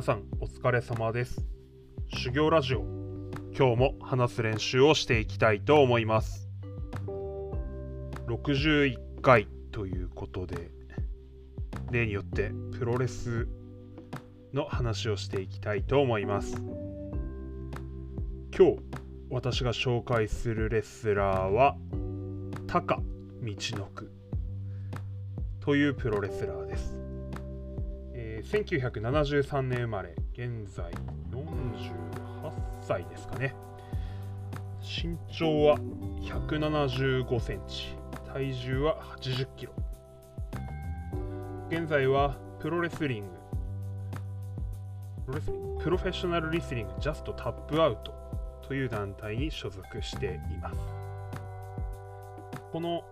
皆さんお疲れ様です。修行ラジオ。今日も話す練習をしていきたいと思います。61回ということで例によってプロレスの話をしていきたいと思います。今日私が紹介するレスラーは高道のくというプロレスラーです。えー1973年生まれ、現在48歳ですかね。身長は175センチ、体重は80キロ。現在はプロレスリング、プロレスリング Professional Wrestling Just Tap Out という団体に所属しています。この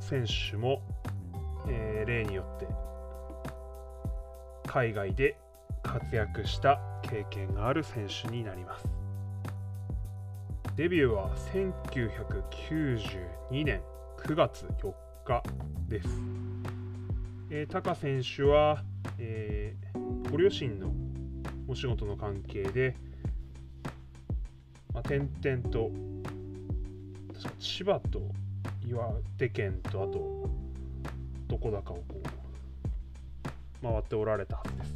選手も、えー例によって海外で活躍した経験がある選手になりますデビューは1992年9月4日です、えー、タカ選手は、えーご両親のお仕事の関係で、まあ、点々と確か千葉と岩手県とあとどこだかをこう回っておられたはずです。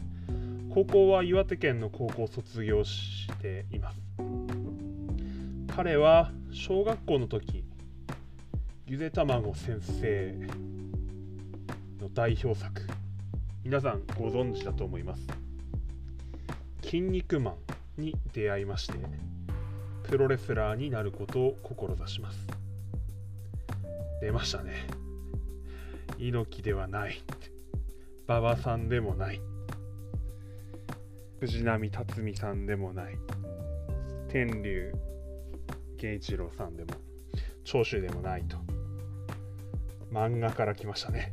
高校は岩手県の高校を卒業しています。彼は小学校の時ゆで卵先生の代表作。皆さんご存知だと思います。筋肉マンに出会いましてプロレスラーになることを志します。出ましたね。猪木ではない。馬場さんでもない。藤波辰巳さんでもない。天竜源一郎さんでも長州でもないと。漫画から来ましたね。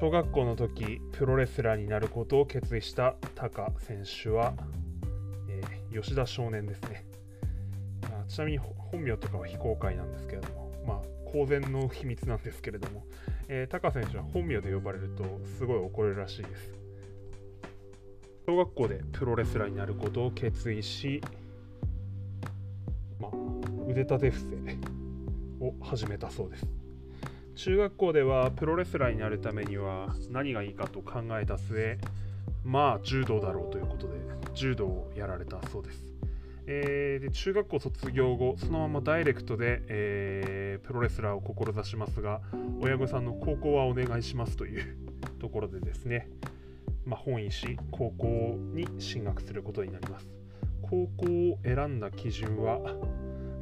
小学校の時プロレスラーになることを決意したタカ選手は、えー吉田少年ですね。あちなみに本名とかは非公開なんですけれどもまあ公然の秘密なんですけれどもえー、タカ選手は本名で呼ばれるとすごい怒れるらしいです。小学校でプロレスラーになることを決意し、まあ、腕立て伏せ。を始めたそうです。中学校ではプロレスラーになるためには何がいいかと考えた末、まあ柔道だろうということで柔道をやられたそうです。えーで中学校卒業後そのままダイレクトで、えープロレスラーを志しますが親御さんの高校はお願いしますという ところでですね、まあ、本意し高校に進学することになります高校を選んだ基準は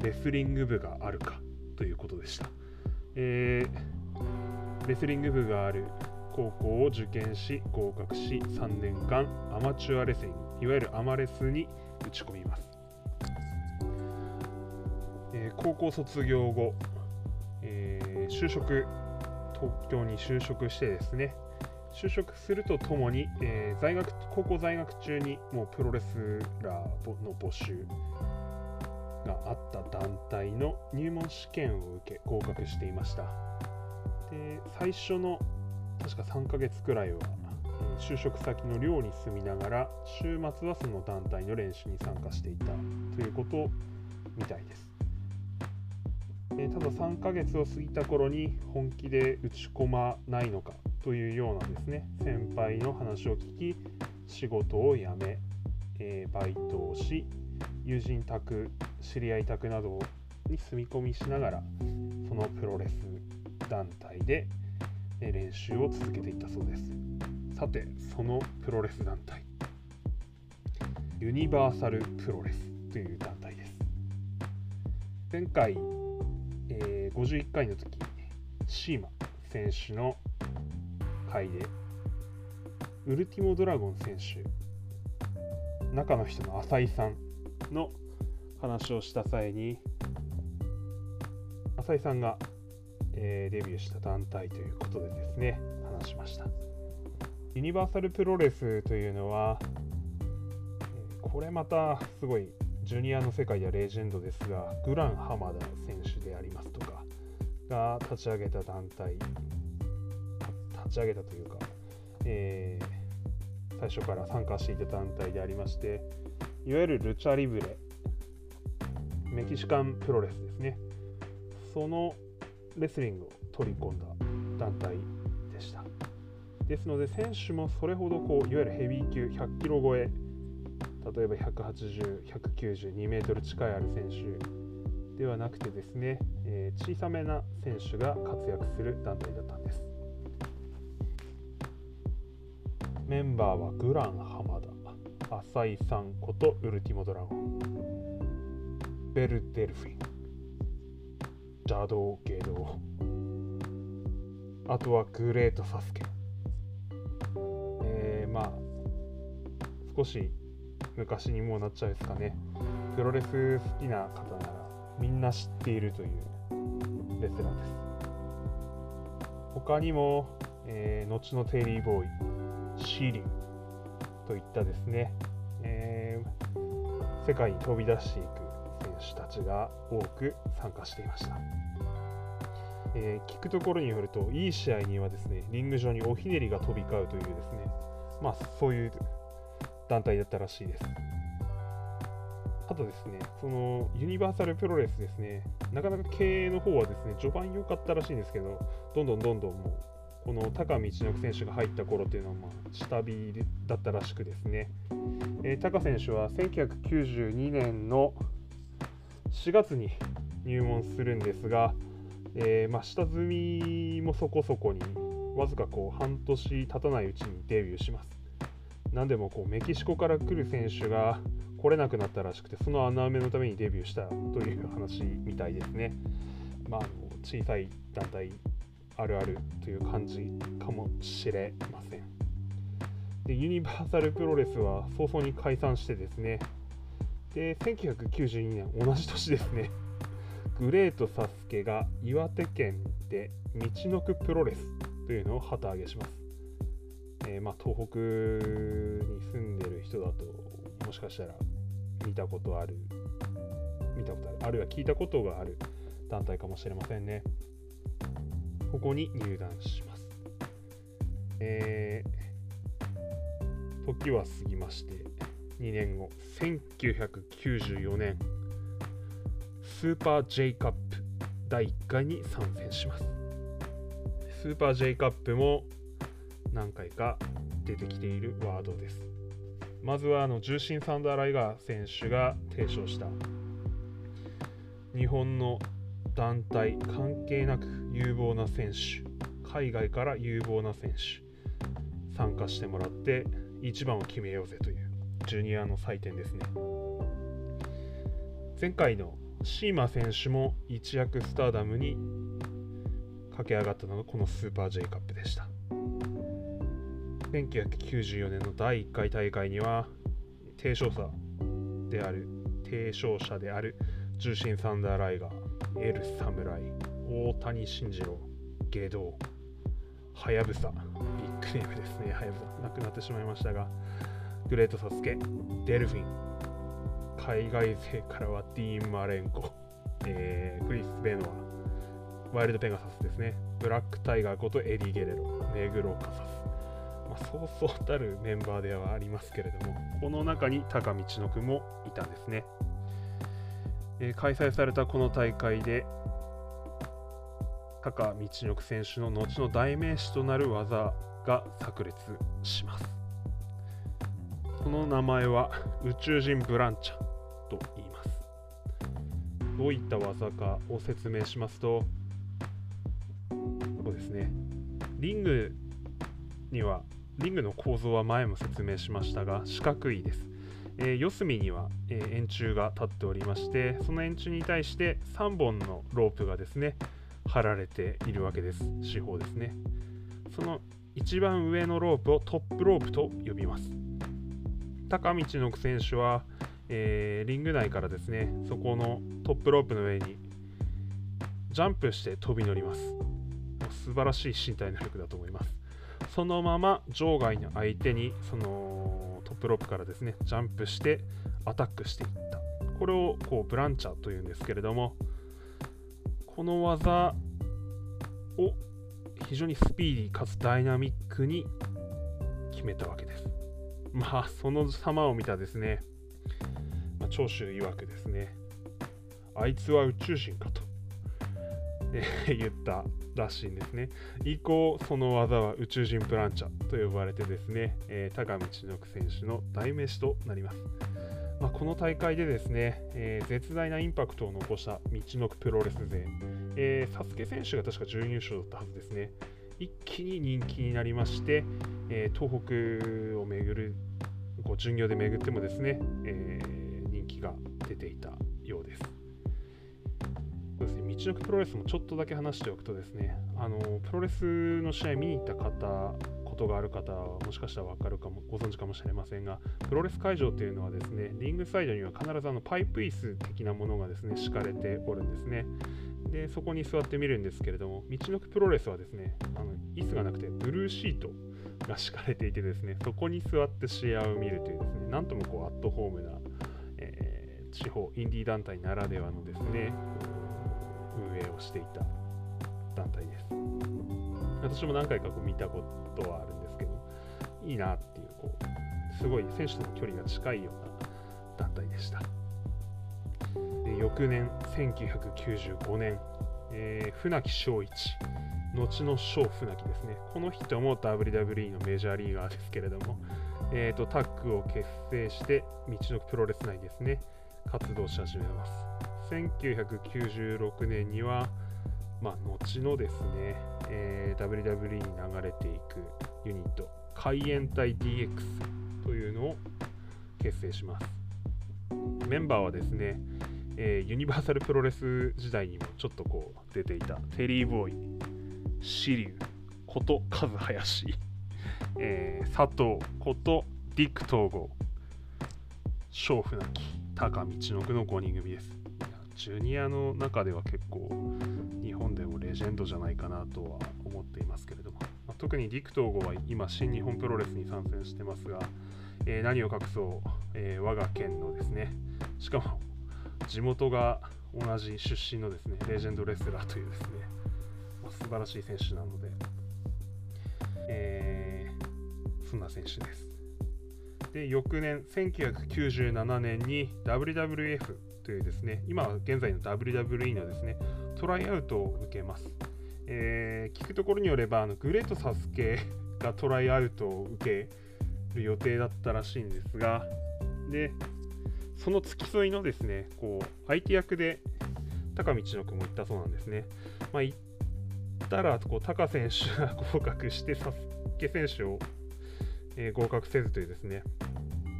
レスリング部があるかということでした、えーレスリング部がある高校を受験し合格し3年間アマチュアレスリングいわゆるアマレスに打ち込みます。えー高校卒業後、えー就職東京に就職してですね就職するとともに、えー在学高校在学中にもうプロレスラーの募集。があった団体の入門試験を受け合格していました。で最初の確か3ヶ月くらいは、え就職先の寮に住みながら週末はその団体の練習に参加していたということみたいです。えただ3ヶ月を過ぎた頃に本気で打ち込まないのかというようなですね。先輩の話を聞き仕事を辞め、えーバイトをし友人宅知り合い宅などに住み込みしながらそのプロレス団体で練習を続けていったそうです。さてそのプロレス団体。ユニバーサルプロレスという団体です。前回えー51回の時シーマ選手の回でウルティモドラゴン選手中の人の浅井さんの話をした際に浅井さんが、えー、デビューした団体ということでですね話しました。ユニバーサルプロレスというのは、これまたすごいジュニアの世界ではレジェンドですがグラン浜田選手でありますとかが立ち上げた団体立ち上げたというか、えー、最初から参加していた団体でありましていわゆるルチャリブレ。メキシカンプロレスですね。そのレスリングを取り込んだ団体でした。ですので選手もそれほどこういわゆるヘビー級100キロ超え例えば180、192メートル近いある選手ではなくてですね、えー、小さめな選手が活躍する団体だったんです。メンバーはグラン浜田。浅井さんことウルティモドラゴン。ベルデルフィン。邪道芸道。あとはグレートサスケ。えー、まあ少し昔にもうなっちゃうんですかね。プロレス好きな方ならみんな知っているというレスラーです。他にも、えー、後のテイリーボーイシーリン。といったですね、えー、世界に飛び出していく選手たちが多く参加していました、えー、聞くところによるといい試合にはですねリング上におひねりが飛び交うというですねまあそういう団体だったらしいです。あとですね、そのユニバーサルプロレスですね、なかなか経営の方はですね、序盤良かったらしいんですけど、どんどんどんどんもう、この高道の選手が入った頃っていうのは、まあ、下火だったらしくですね、えー、高選手は1992年の4月に入門するんですが、えー、まあ、下積みもそこそこに、わずかこう半年経たないうちにデビューします。何でもこうメキシコから来る選手が来れなくなったらしくてその穴埋めのためにデビューしたという話みたいですね。まあ、小さい団体あるあるという感じかもしれません。でユニバーサルプロレスは早々に解散してですね。で1992年同じ年ですね。グレートサスケが岩手県で道のくプロレスというのを旗揚げします。えー、まあ、東北に住んでる人だともしかしたら見たことある見たことあるあるいは聞いたことがある団体かもしれませんね。ここに入団します。えー、時は過ぎまして2年後1994年スーパー J カップ第1回に参戦します。スーパー J カップも何回か出てきているワードです。まずはあの重心サンダー・ライガー選手が提唱した。日本の団体関係なく有望な選手。海外から有望な選手。参加してもらって一番を決めようぜというジュニアの祭典ですね。前回のシーマ選手も一躍スターダムに駆け上がったのがこのスーパー J カップでした。1994年の第1回大会には提唱者である提唱者である重心サンダーライガーエル侍大谷慎次郎下道はやぶさビッグネームですね。はやぶさ亡くなってしまいましたがグレートサスケデルフィン。海外勢からはディーン・マレンコ、えー、クリス・ベノア。ワイルド・ペガサスですね。ブラック・タイガーことエディ・ゲレロ。ネグロ・カサス。まあ、そうそうたるメンバーではありますけれども、この中に高道のくもいたんですね。え、開催されたこの大会で、高道のく選手の後の代名詞となる技が炸裂します。その名前は宇宙人ブランチャと言います。どういった技かを説明しますと、そうですね、リングにはリングの構造は前も説明しましたが四角いです。えー、四隅には、えー、円柱が立っておりましてその円柱に対して3本のロープがですね張られているわけです。四方ですね。その一番上のロープをトップロープと呼びます。高道の選手は、えー、リング内からですねそこのトップロープの上にジャンプして飛び乗ります。素晴らしい身体能力だと思います。そのまま場外の相手にそのトップロープからですねジャンプしてアタックしていった。これをこうブランチャーというんですけれどもこの技を非常にスピーディーかつダイナミックに決めたわけですまあその様を見たですね、まあ、長州曰くですねあいつは宇宙人かと、え、言ったらしいんですね。以降、その技は宇宙人プランチャと呼ばれてですね、えー、高道の選手の代名詞となります。まあ、この大会でですね、えー、絶大なインパクトを残した道のくプロレス勢、えー、サスケ選手が確か準優勝だったはずですね。一気に人気になりまして、えー、東北を巡る、こう巡業で巡ってもですね、えー、人気が出ていたようです。そうですね、道のくプロレスもちょっとだけ話しておくとですね、あのプロレスの試合見に行った方、ことがある方はもしかしたら分かるかも、ご存知かもしれませんが、プロレス会場というのはですね、リングサイドには必ずあのパイプ椅子的なものがですね、敷かれておるんですね。で、そこに座ってみるんですけれども、道のくプロレスはですね、あの椅子がなくてブルーシートが敷かれていてですね、そこに座って試合を見るというですね、なんともこうアットホームな、えー、地方、インディー団体ならではのですね、運営をしていた団体です。私も何回かこう見たことはあるんですけど、いいなっていう、こう、すごい選手との距離が近いような団体でした。で翌年、1995年、えー、船木正一、後の小船木ですね。この人も WWE のメジャーリーガーですけれども、えーと、タッグを結成して、道のプロレス内ですね、活動し始めます。1996年には、まあ、後のですね、えー、WWE に流れていくユニット、海援隊 DX というのを結成します。メンバーはですね、えー、ユニバーサルプロレス時代にもちょっとこう出ていたテリー・ボーイ、シリュウことカズハヤシ、えー、佐藤ことディック統合、小船木、高道の句の5人組です。ジュニアの中では結構日本でもレジェンドじゃないかなとは思っていますけれども、まあ、特にディクトーゴは今新日本プロレスに参戦してますが、えー、何を隠そう、えー、我が県のですね。しかも地元が同じ出身のですねレジェンドレスラーというですね、まあ、素晴らしい選手なので、えー、そんな選手です。で翌年1997年に WWF というですね、今現在の WWE のですね、トライアウトを受けます。えー、聞くところによれば、あのグレートサスケがトライアウトを受ける予定だったらしいんですが、で、その付き添いのですね、こう相手役で高道の君も言ったそうなんですね。まあ、言ったら、こうタカ選手が合格して、サスケ選手を、えー、合格せずというですね、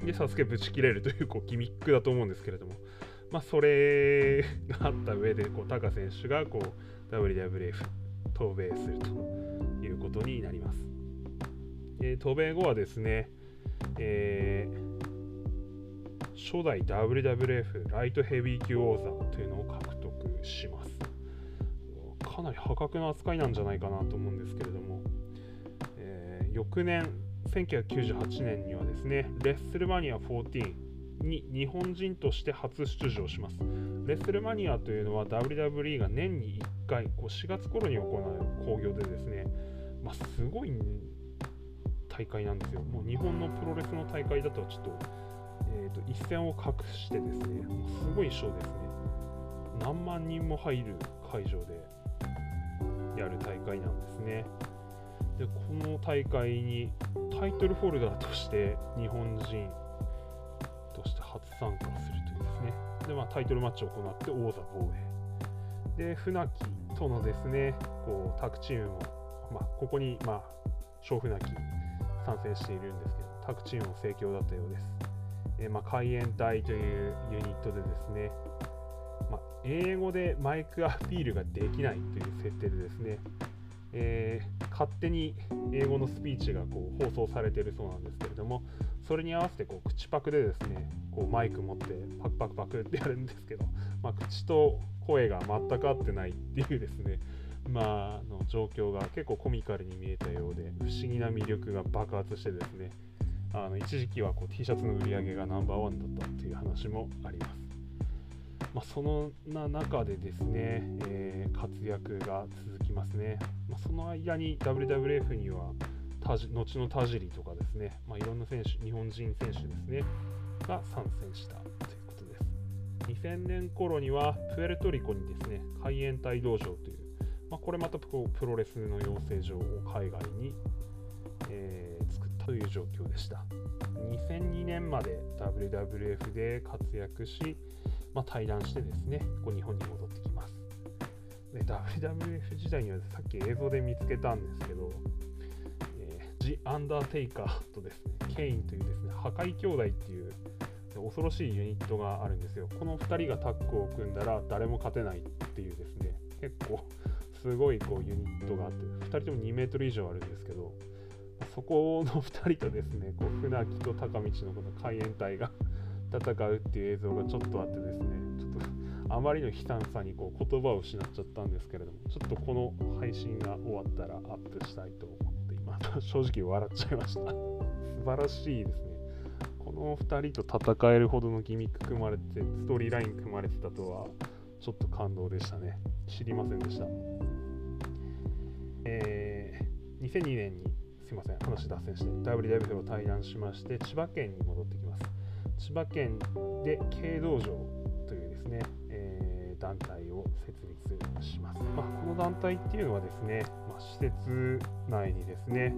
で、サスケぶち切れるというこうギミックだと思うんですけれども、まあ、それがあった上でこうタカ選手がこう WWF 渡米するということになります。えー、渡米後はですね、えー、初代 WWF ライトヘビー級王座というのを獲得します。かなり破格な扱いなんじゃないかなと思うんですけれども、えー、翌年1998年にはですね、レッスルマニア14に日本人として初出場します。レッスルマニアというのは WWE が年に1回こう4月頃に行う興行でですね、まあ、すごい大会なんですよ。もう日本のプロレスの大会だとちょっと,、えーと、一線を画してですね、もうすごいショーですね。何万人も入る会場でやる大会なんですね。でこの大会にタイトルホルダーとして日本人参加するというですね、でまあ、タイトルマッチを行って王座防衛。で、船木とのですね、こうタッグチームも、まあ、ここに、まあ、小船木参戦しているんですけど、タッグチームも盛況だったようです。え、まあ、海援隊というユニットでですね、まあ、英語でマイクアピールができないという設定でですね、えー、勝手に英語のスピーチがこう放送されているそうなんですけれども、それに合わせてこう口パクでですねこうマイク持ってパクパクパクってやるんですけど、まあ、口と声が全く合ってないっていうですね まあの状況が結構コミカルに見えたようで不思議な魅力が爆発してですねあの一時期はこう T シャツの売り上げがナンバーワンだったっていう話もあります。まあ、そのな中でですね、えー、活躍が続きますね。まあ、その間に WWF には後の田尻とかですね、まあ、いろんな選手、日本人選手ですね、が参戦したということです。2000年頃にはプエルトリコにですね、海援隊道場という、まあ、これまたプロレスの養成所を海外に、えー、作ったという状況でした。2002年まで WWF で活躍し、まあ、対談してですね、こう日本に戻ってきます。で WWF 時代にはさっき映像で見つけたんですけど、ジ・アンダーテイカーとですね、ケインというですね、破壊兄弟っていう恐ろしいユニットがあるんですよ。この2人がタッグを組んだら誰も勝てないっていうですね、結構すごいこうユニットがあって、2人とも2メートル以上あるんですけど、そこの2人とですね、こう船木と高道のこの海援隊が戦うっていう映像がちょっとあってですね、ちょっとあまりの悲惨さにこう言葉を失っちゃったんですけれども、ちょっとこの配信が終わったらアップしたいと思います。正直笑っちゃいました素晴らしいですね。この2人と戦えるほどのギミック組まれて、ストーリーライン組まれてたとは、ちょっと感動でしたね。知りませんでした。えー、2002年に、すいません、話脱線して、WWF を対談しまして、千葉県に戻ってきます。千葉県で軽道場というですね、えー、団体を設立します。まあ、この団体っていうのはですね、施設内にですね、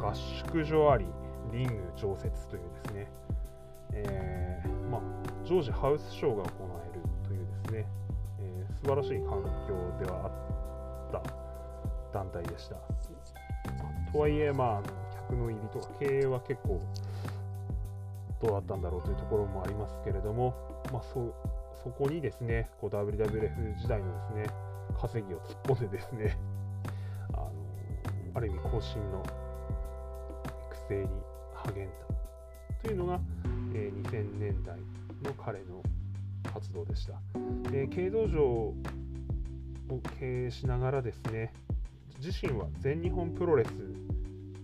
合宿所あり、リング常設というですね、えー、まあ、常時ハウスショーが行われるというですね、えー、素晴らしい環境ではあった団体でした。とはいえ、まあ、客の入りとか経営は結構どうだったんだろうというところもありますけれども、まあ、そそこにですね、こう WWF 時代のですね、稼ぎを突っ込んでですね、ある意味更新の育成に励んだというのが、えー、2000年代の彼の活動でした。で軽道場を経営しながらですね、自身は全日本プロレス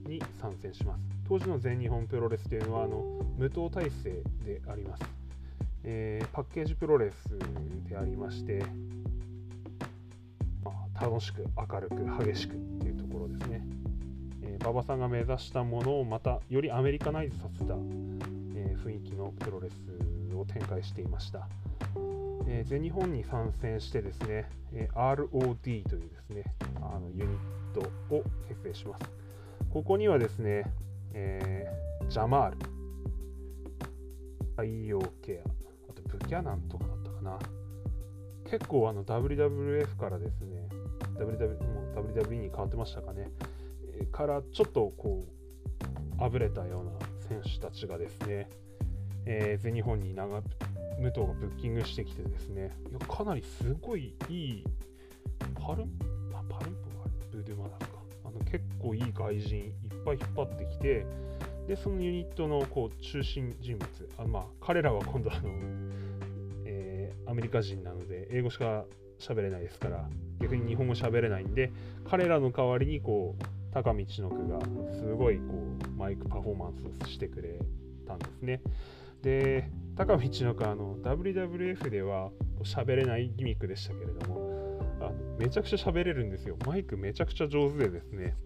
に参戦します。当時の全日本プロレスというのはあの無党体制であります。えー、パッケージプロレスでありまして、ま楽しく明るく激しくところですね、えー、馬場さんが目指したものをまたよりアメリカナイズさせた、えー、雰囲気のプロレスを展開していました、えー、全日本に参戦してですね、え ROD というですねあのユニットを結成します。ここにはですね、えジャマール太陽ケアあとブキャナンとかだったかな。結構あの WWF からですね WW もう WWE に変わってましたかね、えー、からちょっとこうあぶれたような選手たちがですね、えー、全日本に長武藤がブッキングしてきてですねいやかなりすごいいいパルンあパルンポがブドゥマダか。あの結構いい外人いっぱい引っ張ってきてでそのユニットのこう中心人物あまあ彼らは今度あの、えー、アメリカ人なので英語しか喋れないですから逆に日本語喋れないんで彼らの代わりにこう高道の句がすごいこうマイクパフォーマンスをしてくれたんですね。で高道の句あの WWF では喋れないギミックでしたけれどもあめちゃくちゃ喋れるんですよ。マイクめちゃくちゃ上手でですね。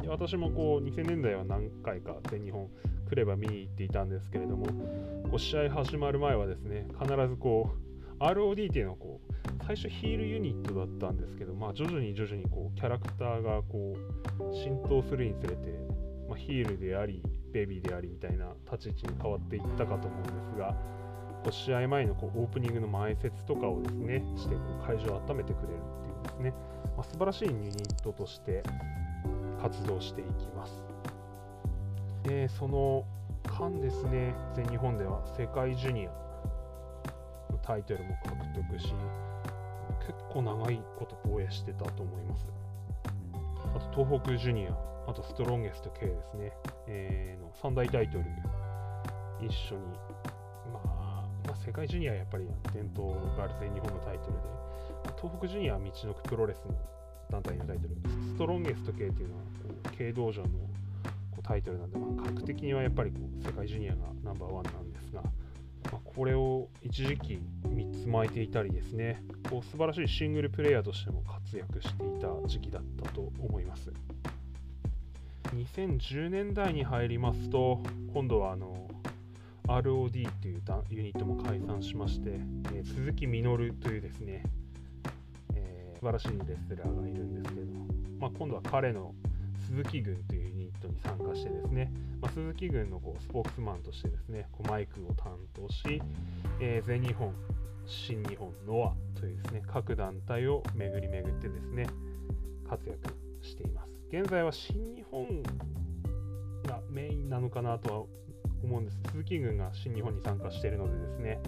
で私もこう2000年代は何回か全日本来れば見に行っていたんですけれどもこう試合始まる前はですね必ずこう ROD っていうのをこう最初ヒールユニットだったんですけど、まあ、徐々に徐々にこうキャラクターがこう浸透するにつれて、まあ、ヒールでありベビーでありみたいな立ち位置に変わっていったかと思うんですがこう試合前のこうオープニングの前説とかをですねしてこう会場を温めてくれるっていうですね、まあ、素晴らしいユニットとして活動していきます。でその間ですね全日本では世界ジュニアタイトルも獲得し結構長いこと防衛してたと思います。あと東北ジュニア、あとストロンゲスト K ですね、えー、の3大タイトル一緒に、まあ、まあ、世界ジュニアはやっぱり伝統がある全日本のタイトルで、東北ジュニアは道のくプロレスの団体のタイトル、ストロンゲスト系っていうのはこう軽道場のこうタイトルなんで、まあ、格的にはやっぱりこう世界ジュニアがナンバーワンなんですが、まあ、これを一時期3つ巻いていたりですね。こう素晴らしいシングルプレイヤーとしても活躍していた時期だったと思います。2010年代に入りますと今度はあの ROD というユニットも解散しまして、えー、鈴木みのるというですね、えー、素晴らしいレスラーがいるんですけど、まあ、今度は彼の鈴木軍というトに参加してですね、まあ、鈴木軍のこうスポークスマンとしてですねこうマイクを担当し、えー、全日本新日本ノアというですね各団体を巡り巡ってですね活躍しています。現在は新日本がメインなのかなとは思うんです。鈴木軍が新日本に参加しているのでですね、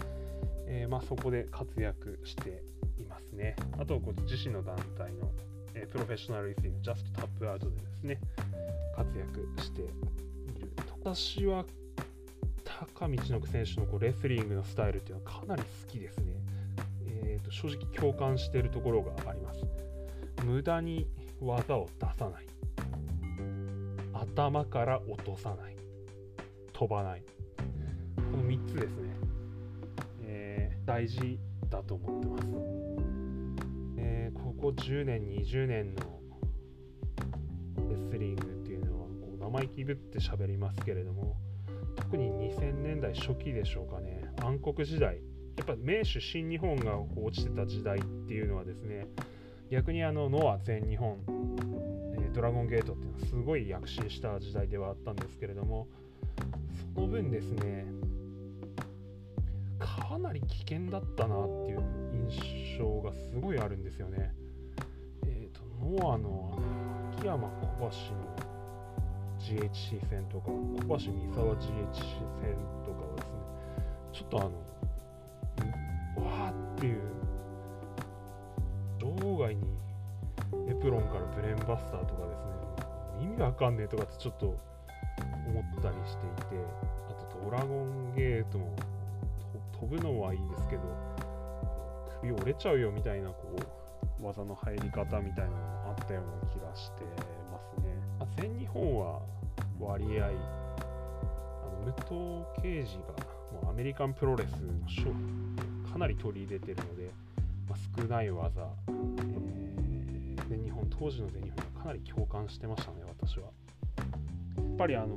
えー、まあ、そこで活躍していますね。あとこう自身の団体の、え、プロフェッショナルリスティングジャストタップアウトでですね活躍している私は高道の選手のこうレスリングのスタイルっていうのはかなり好きですね、えーと、正直共感しているところがあります。無駄に技を出さない。頭から落とさない。飛ばない。この3つですね、えー、大事だと思ってます、ここ10年20年のレスリングっていうのはこう生意気ぶって喋りますけれども特に2000年代初期でしょうかね。暗黒時代。やっぱ名手新日本がこう落ちてた時代っていうのはですね逆にあのノア全日本、え、ドラゴンゲートっていうのはすごい躍進した時代ではあったんですけれどもその分ですねかなり危険だったなっていう印象がすごいあるんですよね。えっ、ー、とノアの秋山小橋の GHC 戦とか小橋三沢 GHC 戦とかはですねちょっとあのわーっていう場外にエプロンからブレンバスターとかですね意味わかんねえとかってちょっと思ったりしていてあとドラゴンゲートも飛ぶのはいいですけど首折れちゃうよみたいなこう技の入り方みたいなのもあったような気がしてますね。まあ、全日本は割合あの武藤敬司がもうアメリカンプロレスのショーかなり取り入れてるので、まあ、少ない技、えー、全日本当時の全日本はかなり共感してましたね私は。っぱりあの、うん、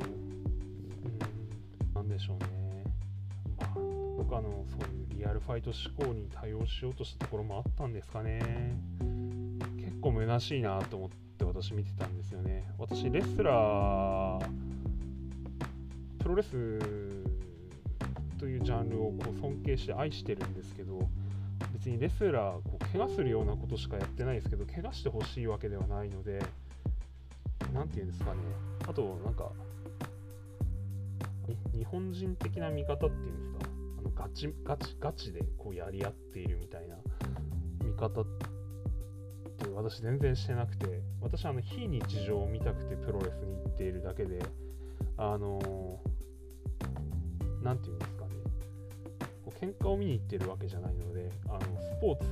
なんでしょうね、まあ、僕あの、そういうリアルファイト思考に対応しようとしたところもあったんですかね。結構虚しいなと思って私見てたんですよね。私、レスラー、プロレスというジャンルをこう尊敬して愛してるんですけど、別にレスラーこう怪我するようなことしかやってないですけど怪我してほしいわけではないので何て言うんですかねあとなんか日本人的な見方っていうんですかガチガチガチでこうやり合っているみたいな見方って私全然してなくて私あの非日常を見たくてプロレスに行っているだけであの何て言うんですかね。こう喧嘩を見に行ってるわけじゃないのであのスポーツ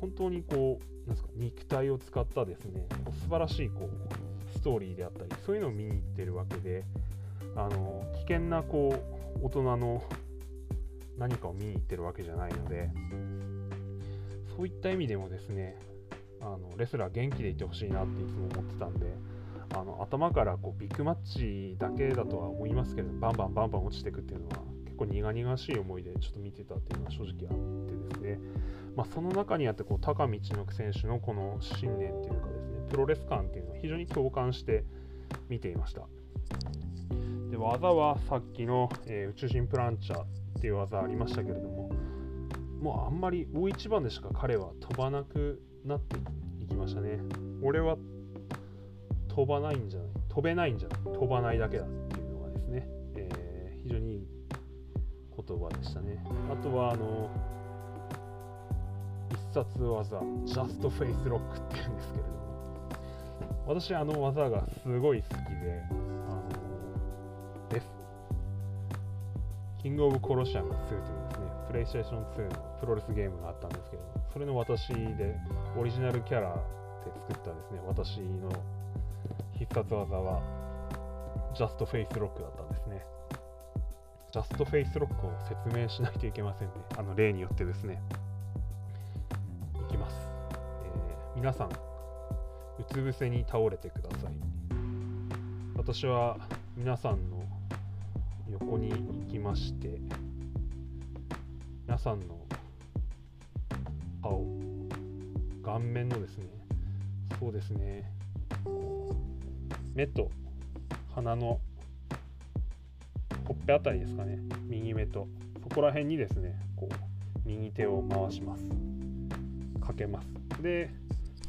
本当にこうなんすか肉体を使ったですね素晴らしいこうストーリーであったりそういうのを見に行ってるわけであの危険なこう大人の何かを見に行ってるわけじゃないのでそういった意味でもですねあのレスラー元気でいてほしいなっていつも思ってたんであの頭からこうビッグマッチだけだとは思いますけどバンバンバンバン落ちていくっていうのは結構苦々しい思いでちょっと見てたっていうのは正直あってですね、まあ、その中にあってこう高道の選手のこの信念っていうかですねプロレス感っていうのを非常に共感して見ていました。で技はさっきの、えー、宇宙人プランチャーっていう技ありましたけれどももうあんまり大一番でしか彼は飛ばなくなっていきましたね。俺は飛ばないんじゃない飛べないんじゃない飛ばないだけだっていうのがですね、えー、非常にいい言葉でしたね。あとはあの必殺技ジャストフェイスロックっていうんですけれども私あの技がすごい好きでキングオブコロシアム2というですね、プレイステーション2のプロレスゲームがあったんですけど、それの私で、オリジナルキャラで作ったですね、私の必殺技は、ジャストフェイスロックだったんですね。ジャストフェイスロックを説明しないといけませんね。あの例によってですね。いきます。えー、皆さん、うつ伏せに倒れてください。私は皆さんの横にきまして、皆さんの顔、顔面のですね、そうですね、目と鼻のほっぺあたりですかね右目とそこら辺にですねこう右手を回します。かけます。で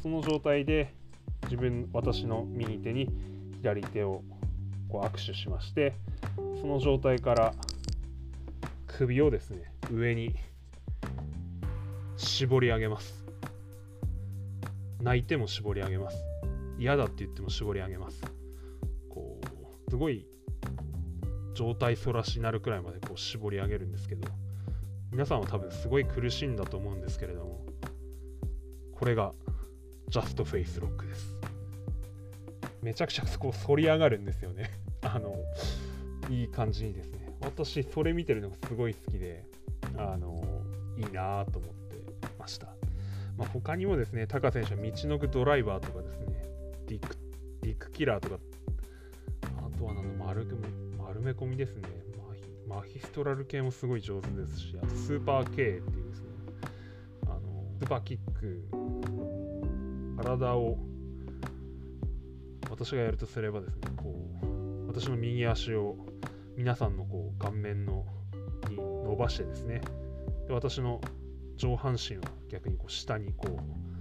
その状態で自分私の右手に左手をこう握手しましてその状態から首をですね上に絞り上げます。泣いても絞り上げます。嫌だって言っても絞り上げます。こうすごい上体反らしになるくらいまでこう絞り上げるんですけど皆さんは多分すごい苦しいんだと思うんですけれどもこれがジャストフェイスロックです。めちゃくちゃそこ反り上がるんですよね。あのいい感じにですね。私それ見てるのがすごい好きであのいいなと思ってました、まあ、他にもですねタカ選手はみちのくドライバーとかですねディックディックキラーとかあとはなんだ丸く丸め込みですね。マヒマヒストラル系もすごい上手ですしあとスーパー K っていうですねあのスーパーキック体を私がやるとすればですねこう私の右足を皆さんのこう顔面のに伸ばしてですね。で私の上半身は逆にこう下にこ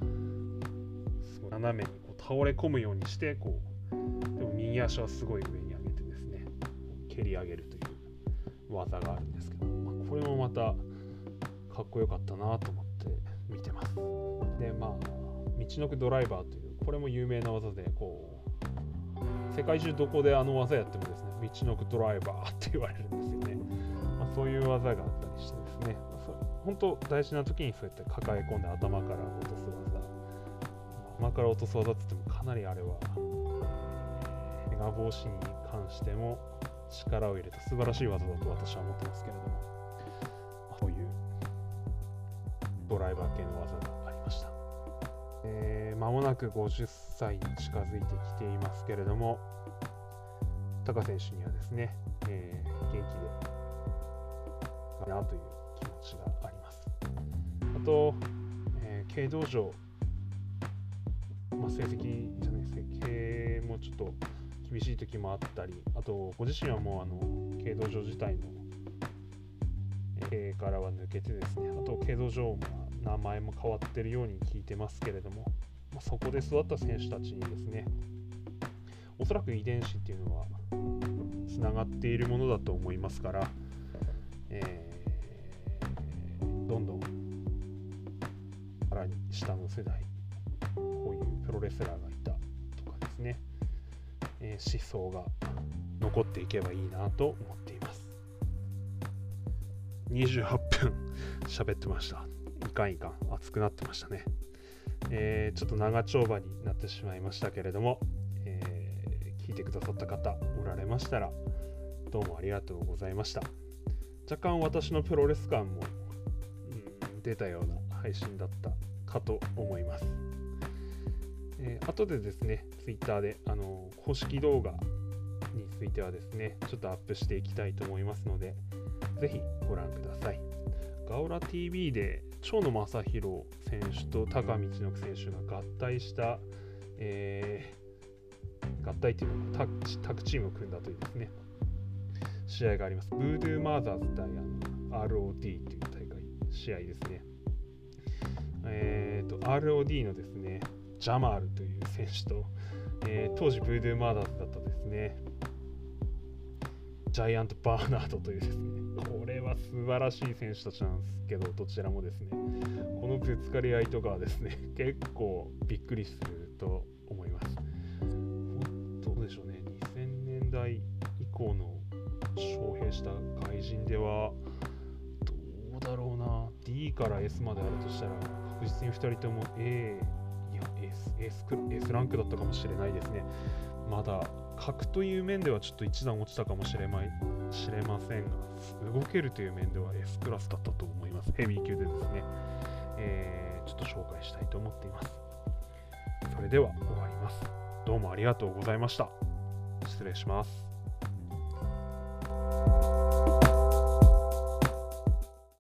う斜めにこう倒れ込むようにしてこうでも右足はすごい上に上げてですね蹴り上げるという技があるんですけど、まあ、これもまたかっこよかったなと思って見てます。でまあ道のくドライバーというこれも有名な技でこう世界中どこであの技やってもですね道のくドライバーって言われるんですよね、まあ、そういう技があったりしてですね、まあ、本当大事な時にそうやって抱え込んで頭から落とす技。頭から落とす技って言ってもかなりあれは怪我防止に関しても力を入れた素晴らしい技だと私は思ってますけれども、ま、こういうドライバー系の技がありました。えー、間もなく50歳に近づいてきていますけれども、タカ選手にはですね、えー、元気でなという気持ちがあります。あと、えー、軽道場、まあ、成績じゃないですね、経もちょっと厳しい時もあったり、あと、ご自身はもうあの軽道場自体の経営からは抜けてですね、あと軽道場も名前も変わってるように聞いてますけれども、そこで育った選手たちにですねおそらく遺伝子っていうのはつながっているものだと思いますから、えー、どんどんさらに下の世代こういうプロレスラーがいたとかですね、えー、思想が残っていけばいいなと思っています。28分喋ってました。いかんいかん。熱くなってましたね、えー、ちょっと長丁場になってしまいましたけれども、えー、聞いてくださった方おられましたらどうもありがとうございました。若干私のプロレス感も、うん、出たような配信だったかと思います、えー、後でですね Twitter であの公式動画についてはですねちょっとアップしていきたいと思いますのでぜひご覧ください。ガオラ TV で長野正弘選手と高道の選手が合体した、えー、合体というかタッタッグチームを組んだというですね試合があります。ブードゥーマーザーズ対あの ROD という大会、試合ですね。えーと、ROD のですね、ジャマールという選手と、えー、当時ブードゥーマーザーズだったですね、ジャイアント・バーナードというですね、これは素晴らしい選手たちなんですけど、どちらもですね、このぶつかり合いとかはですね、結構びっくりすると思います。どうでしょうね、2000年代以降の招聘した外人ではどうだろうな。D から S まであるとしたら確実に2人とも A いや S, S, S ランクだったかもしれないですね。まだ格という面ではちょっと一段落ちたかもしれましれませんが、動けるという面では S クラスだったと思います。ヘビー級でですね、えー、ちょっと紹介したいと思っています。それでは終わります。どうもありがとうございました。失礼します。